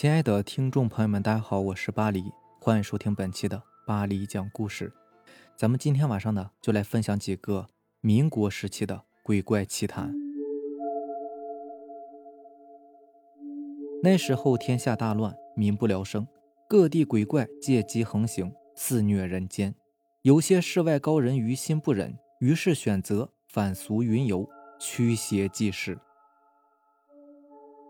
亲爱的听众朋友们，大家好，我是巴黎，欢迎收听本期的巴黎讲故事。咱们今天晚上呢，就来分享几个民国时期的鬼怪奇谈。那时候天下大乱，民不聊生，各地鬼怪借机横行，肆虐人间。有些世外高人于心不忍，于是选择反俗云游，驱邪济世。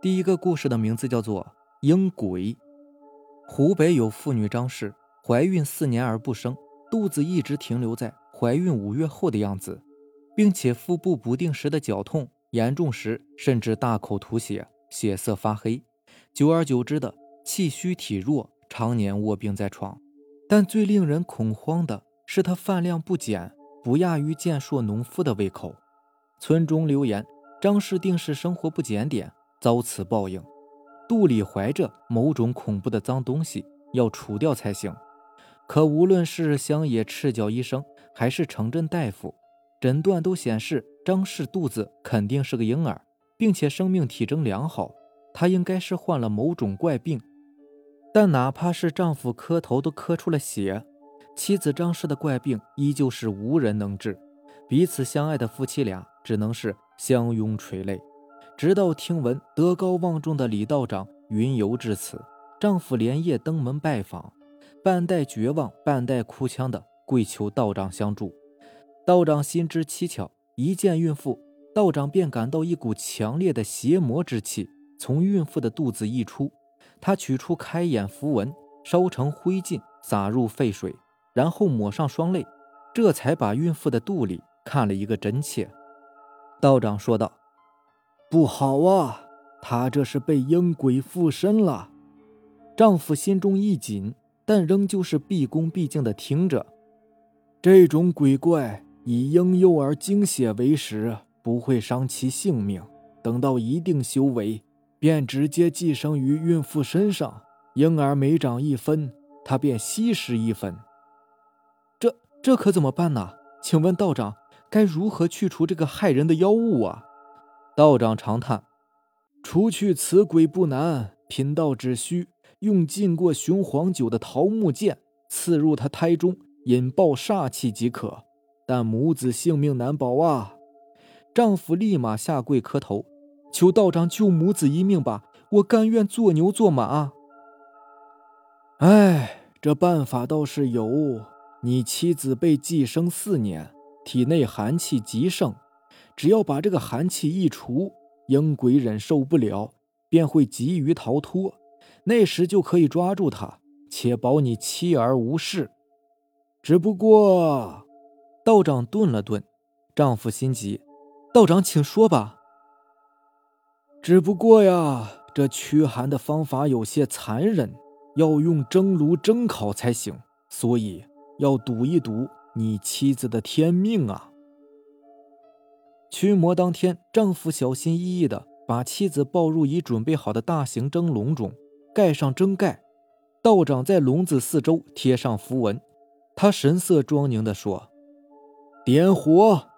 第一个故事的名字叫做。婴鬼，湖北有妇女张氏，怀孕四年而不生，肚子一直停留在怀孕五月后的样子，并且腹部不定时的绞痛，严重时甚至大口吐血，血色发黑，久而久之的气虚体弱，常年卧病在床。但最令人恐慌的是，她饭量不减，不亚于健硕农妇的胃口。村中流言，张氏定是生活不检点，遭此报应。肚里怀着某种恐怖的脏东西，要除掉才行。可无论是乡野赤脚医生，还是城镇大夫，诊断都显示张氏肚子肯定是个婴儿，并且生命体征良好，她应该是患了某种怪病。但哪怕是丈夫磕头都磕出了血，妻子张氏的怪病依旧是无人能治。彼此相爱的夫妻俩只能是相拥垂泪。直到听闻德高望重的李道长云游至此，丈夫连夜登门拜访，半带绝望、半带哭腔的跪求道长相助。道长心知蹊跷，一见孕妇，道长便感到一股强烈的邪魔之气从孕妇的肚子溢出。他取出开眼符文，烧成灰烬，撒入沸水，然后抹上双泪，这才把孕妇的肚里看了一个真切。道长说道。不好啊，她这是被阴鬼附身了。丈夫心中一紧，但仍旧是毕恭毕敬的听着。这种鬼怪以婴幼儿精血为食，不会伤其性命。等到一定修为，便直接寄生于孕妇身上。婴儿每长一分，她便吸食一分。这这可怎么办呢？请问道长，该如何去除这个害人的妖物啊？道长长叹：“除去此鬼不难，贫道只需用浸过雄黄酒的桃木剑刺入他胎中，引爆煞气即可。但母子性命难保啊！”丈夫立马下跪磕头，求道长救母子一命吧！我甘愿做牛做马。哎，这办法倒是有。你妻子被寄生四年，体内寒气极盛。只要把这个寒气一除，阴鬼忍受不了，便会急于逃脱。那时就可以抓住他，且保你妻儿无事。只不过，道长顿了顿，丈夫心急，道长请说吧。只不过呀，这驱寒的方法有些残忍，要用蒸炉蒸烤才行，所以要赌一赌你妻子的天命啊。驱魔当天，丈夫小心翼翼地把妻子抱入已准备好的大型蒸笼中，盖上蒸盖。道长在笼子四周贴上符文，他神色庄宁地说：“点火。”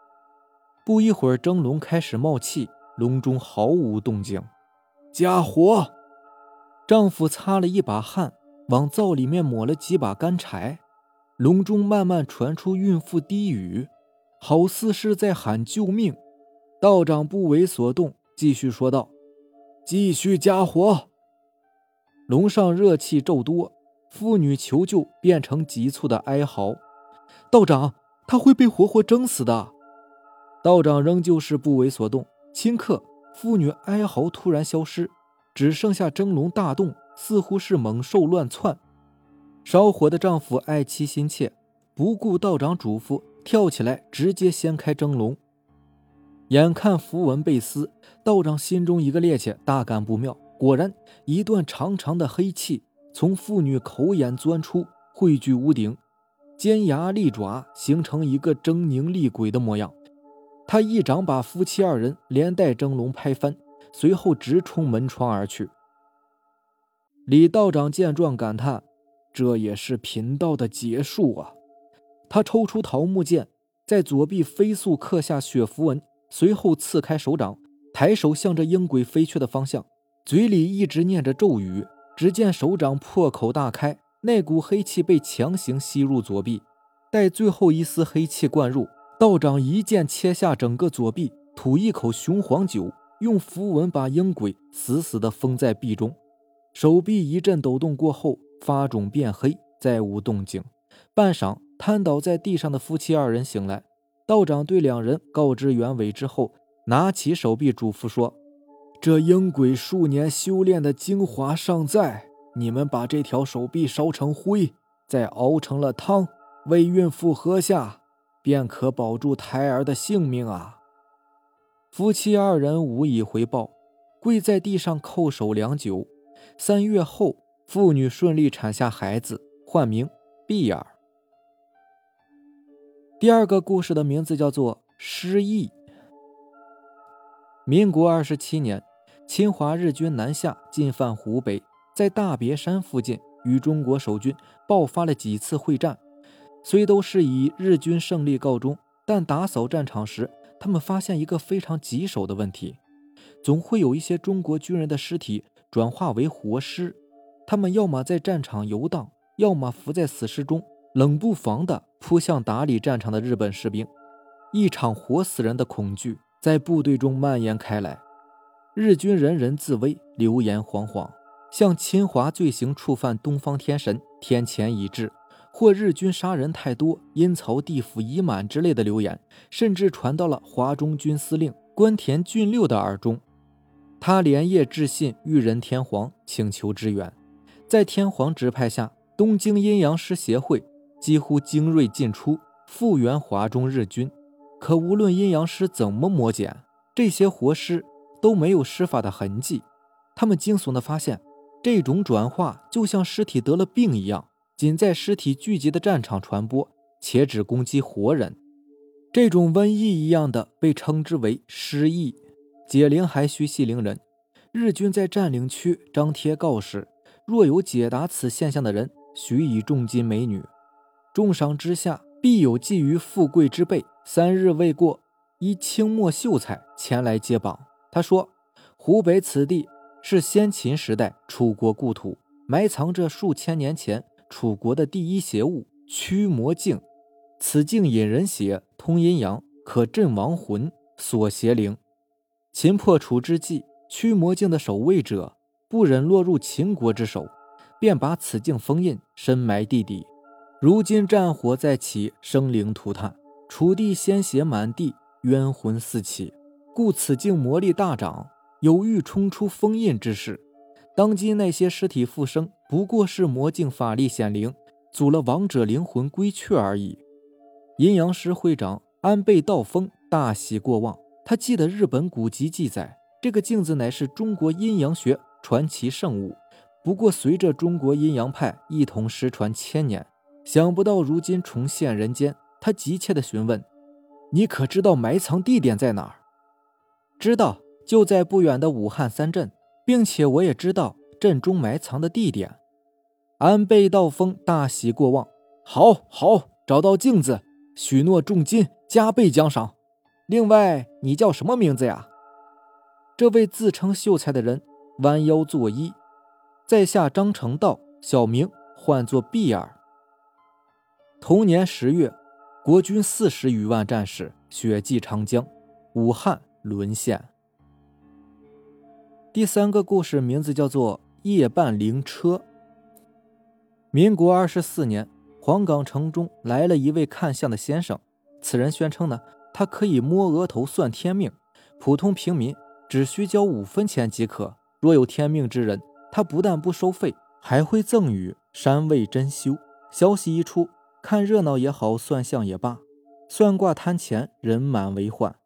不一会儿，蒸笼开始冒气，笼中毫无动静。加火。丈夫擦了一把汗，往灶里面抹了几把干柴，笼中慢慢传出孕妇低语。好似是在喊救命，道长不为所动，继续说道：“继续加火。”笼上热气骤多，妇女求救变成急促的哀嚎：“道长，她会被活活蒸死的！”道长仍旧是不为所动。顷刻，妇女哀嚎突然消失，只剩下蒸笼大动，似乎是猛兽乱窜。烧火的丈夫爱妻心切，不顾道长嘱咐。跳起来，直接掀开蒸笼。眼看符文被撕，道长心中一个趔趄，大感不妙。果然，一段长长的黑气从妇女口眼钻出，汇聚屋顶，尖牙利爪，形成一个狰狞厉鬼的模样。他一掌把夫妻二人连带蒸笼拍翻，随后直冲门窗而去。李道长见状感叹：“这也是贫道的劫数啊！”他抽出桃木剑，在左臂飞速刻下血符文，随后刺开手掌，抬手向着鹰鬼飞去的方向，嘴里一直念着咒语，只见手掌破口大开，那股黑气被强行吸入左臂。待最后一丝黑气灌入，道长一剑切下整个左臂，吐一口雄黄酒，用符文把鹰鬼死死地封在壁中。手臂一阵抖动过后，发肿变黑，再无动静。半晌，瘫倒在地上的夫妻二人醒来。道长对两人告知原委之后，拿起手臂嘱咐说：“这阴鬼数年修炼的精华尚在，你们把这条手臂烧成灰，再熬成了汤，为孕妇喝下，便可保住胎儿的性命啊！”夫妻二人无以回报，跪在地上叩首良久。三月后，妇女顺利产下孩子，唤名碧儿。第二个故事的名字叫做《失忆》。民国二十七年，侵华日军南下进犯湖北，在大别山附近与中国守军爆发了几次会战，虽都是以日军胜利告终，但打扫战场时，他们发现一个非常棘手的问题：总会有一些中国军人的尸体转化为活尸，他们要么在战场游荡，要么伏在死尸中。冷不防的扑向打理战场的日本士兵，一场活死人的恐惧在部队中蔓延开来。日军人人自危，流言惶惶，像侵华罪行触犯东方天神，天谴已至，或日军杀人太多，阴曹地府已满之类的流言，甚至传到了华中军司令关田俊六的耳中。他连夜致信裕仁天皇，请求支援。在天皇指派下，东京阴阳师协会。几乎精锐尽出，复原华中日军。可无论阴阳师怎么磨剪，这些活尸都没有施法的痕迹。他们惊悚地发现，这种转化就像尸体得了病一样，仅在尸体聚集的战场传播，且只攻击活人。这种瘟疫一样的被称之为尸疫。解铃还须系铃人，日军在占领区张贴告示，若有解答此现象的人，许以重金美女。重赏之下，必有觊觎富贵之辈。三日未过，一清末秀才前来接榜。他说：“湖北此地是先秦时代楚国故土，埋藏着数千年前楚国的第一邪物驱魔镜。此镜引人血，通阴阳，可镇亡魂，锁邪灵。秦破楚之际，驱魔镜的守卫者不忍落入秦国之手，便把此镜封印，深埋地底。”如今战火再起，生灵涂炭，楚地鲜血满地，冤魂四起，故此境魔力大涨，有欲冲出封印之势。当今那些尸体复生，不过是魔镜法力显灵，阻了亡者灵魂归去而已。阴阳师会长安倍道风大喜过望，他记得日本古籍记载，这个镜子乃是中国阴阳学传奇圣物，不过随着中国阴阳派一同失传千年。想不到如今重现人间，他急切地询问：“你可知道埋藏地点在哪儿？”“知道，就在不远的武汉三镇，并且我也知道镇中埋藏的地点。”安倍道风大喜过望：“好，好，找到镜子，许诺重金加倍奖赏。另外，你叫什么名字呀？”这位自称秀才的人弯腰作揖：“在下张成道，小名唤作碧儿。”同年十月，国军四十余万战士血祭长江，武汉沦陷。第三个故事名字叫做《夜半灵车》。民国二十四年，黄冈城中来了一位看相的先生，此人宣称呢，他可以摸额头算天命，普通平民只需交五分钱即可。若有天命之人，他不但不收费，还会赠予山位珍馐。消息一出。看热闹也好，算相也罢，算卦摊前人满为患。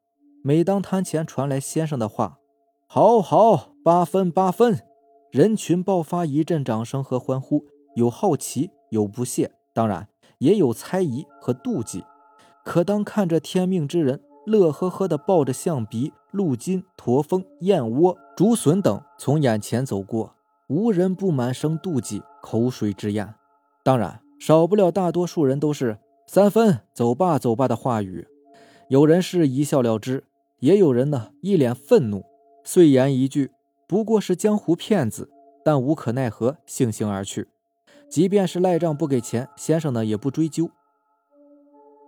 每当摊前传来先生的话：“好好，八分八分”，人群爆发一阵掌声和欢呼，有好奇，有不屑，当然也有猜疑和妒忌。可当看着天命之人乐呵呵地抱着象鼻、鹿筋、驼峰、燕窝、竹笋等从眼前走过，无人不满生妒忌，口水直咽。当然。少不了大多数人都是三分走吧走吧的话语，有人是一笑了之，也有人呢一脸愤怒，碎言一句不过是江湖骗子，但无可奈何，悻悻而去。即便是赖账不给钱，先生呢也不追究。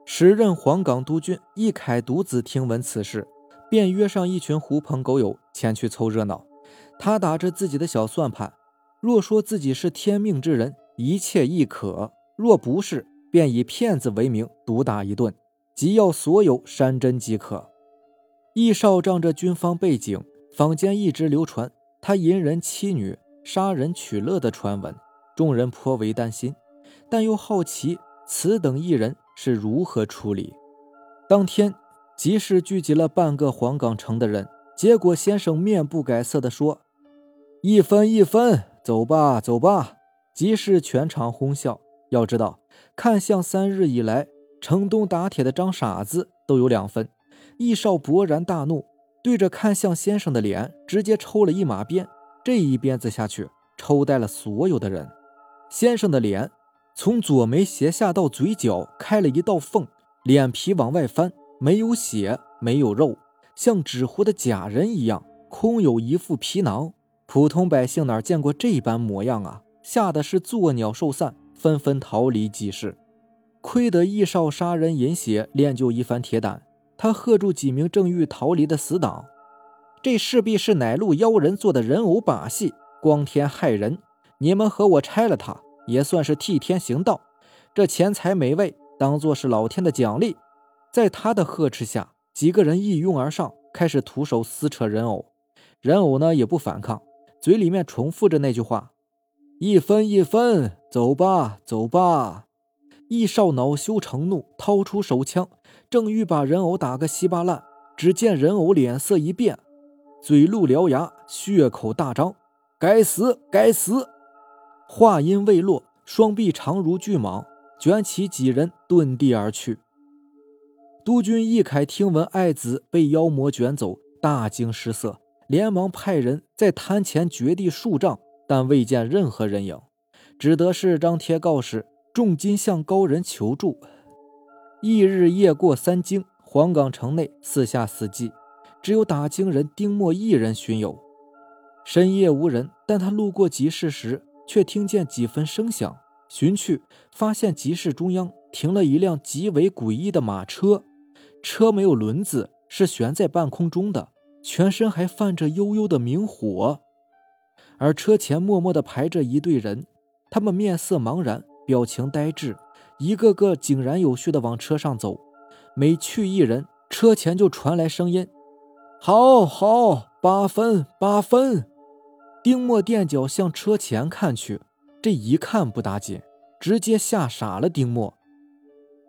时任黄冈督军易凯独子听闻此事，便约上一群狐朋狗友前去凑热闹。他打着自己的小算盘，若说自己是天命之人，一切亦可；若不是，便以骗子为名毒打一顿，即要所有山珍即可。易少仗着军方背景，坊间一直流传他淫人妻女、杀人取乐的传闻，众人颇为担心，但又好奇此等艺人是如何处理。当天，集市聚集了半个黄冈城的人，结果先生面不改色地说。一分一分，走吧，走吧！集市全场哄笑。要知道，看相三日以来，城东打铁的张傻子都有两分。易少勃然大怒，对着看相先生的脸直接抽了一马鞭。这一鞭子下去，抽呆了所有的人。先生的脸从左眉斜下到嘴角开了一道缝，脸皮往外翻，没有血，没有肉，像纸糊的假人一样，空有一副皮囊。普通百姓哪见过这般模样啊！吓得是作鸟兽散，纷纷逃离集市。亏得易少杀人饮血，练就一番铁胆。他喝住几名正欲逃离的死党：“这势必是乃路妖人做的人偶把戏，光天害人。你们和我拆了他，也算是替天行道。这钱财美味，当做是老天的奖励。”在他的呵斥下，几个人一拥而上，开始徒手撕扯人偶。人偶呢，也不反抗。嘴里面重复着那句话：“一分一分，走吧，走吧。”易少恼羞成怒，掏出手枪，正欲把人偶打个稀巴烂，只见人偶脸色一变，嘴露獠牙，血口大张：“该死，该死！”话音未落，双臂长如巨蟒，卷起几人遁地而去。督军易凯听闻爱子被妖魔卷走，大惊失色。连忙派人在滩前掘地数丈，但未见任何人影，只得是张贴告示，重金向高人求助。翌日夜过三更，黄冈城内四下死寂，只有打更人丁默一人巡游。深夜无人，但他路过集市时，却听见几分声响。寻去，发现集市中央停了一辆极为诡异的马车，车没有轮子，是悬在半空中的。全身还泛着幽幽的明火，而车前默默地排着一队人，他们面色茫然，表情呆滞，一个个井然有序地往车上走。每去一人，车前就传来声音：“好好，八分，八分。”丁默垫脚向车前看去，这一看不打紧，直接吓傻了丁默。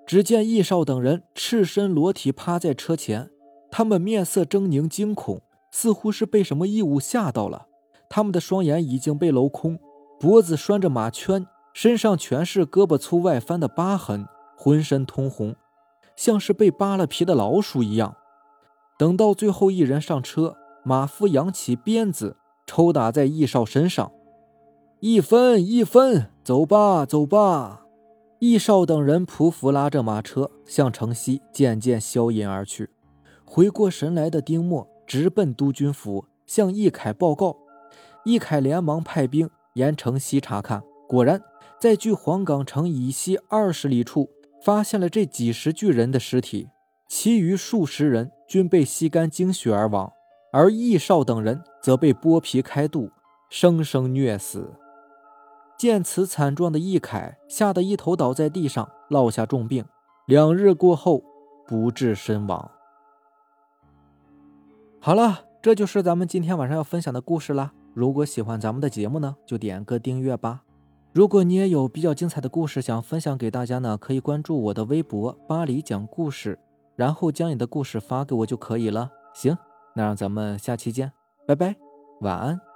只见易少等人赤身裸体趴在车前。他们面色狰狞惊恐，似乎是被什么异物吓到了。他们的双眼已经被镂空，脖子拴着马圈，身上全是胳膊粗外翻的疤痕，浑身通红，像是被扒了皮的老鼠一样。等到最后一人上车，马夫扬起鞭子抽打在易少身上，一分一分，走吧走吧。易少等人匍匐拉着马车向城西渐渐消隐而去。回过神来的丁默直奔督军府，向易凯报告。易凯连忙派兵沿城西查看，果然在距黄冈城以西二十里处发现了这几十具人的尸体，其余数十人均被吸干精血而亡，而易少等人则被剥皮开肚，生生虐死。见此惨状的易凯吓得一头倒在地上，落下重病，两日过后不治身亡。好了，这就是咱们今天晚上要分享的故事啦。如果喜欢咱们的节目呢，就点个订阅吧。如果你也有比较精彩的故事想分享给大家呢，可以关注我的微博“巴黎讲故事”，然后将你的故事发给我就可以了。行，那让咱们下期见，拜拜，晚安。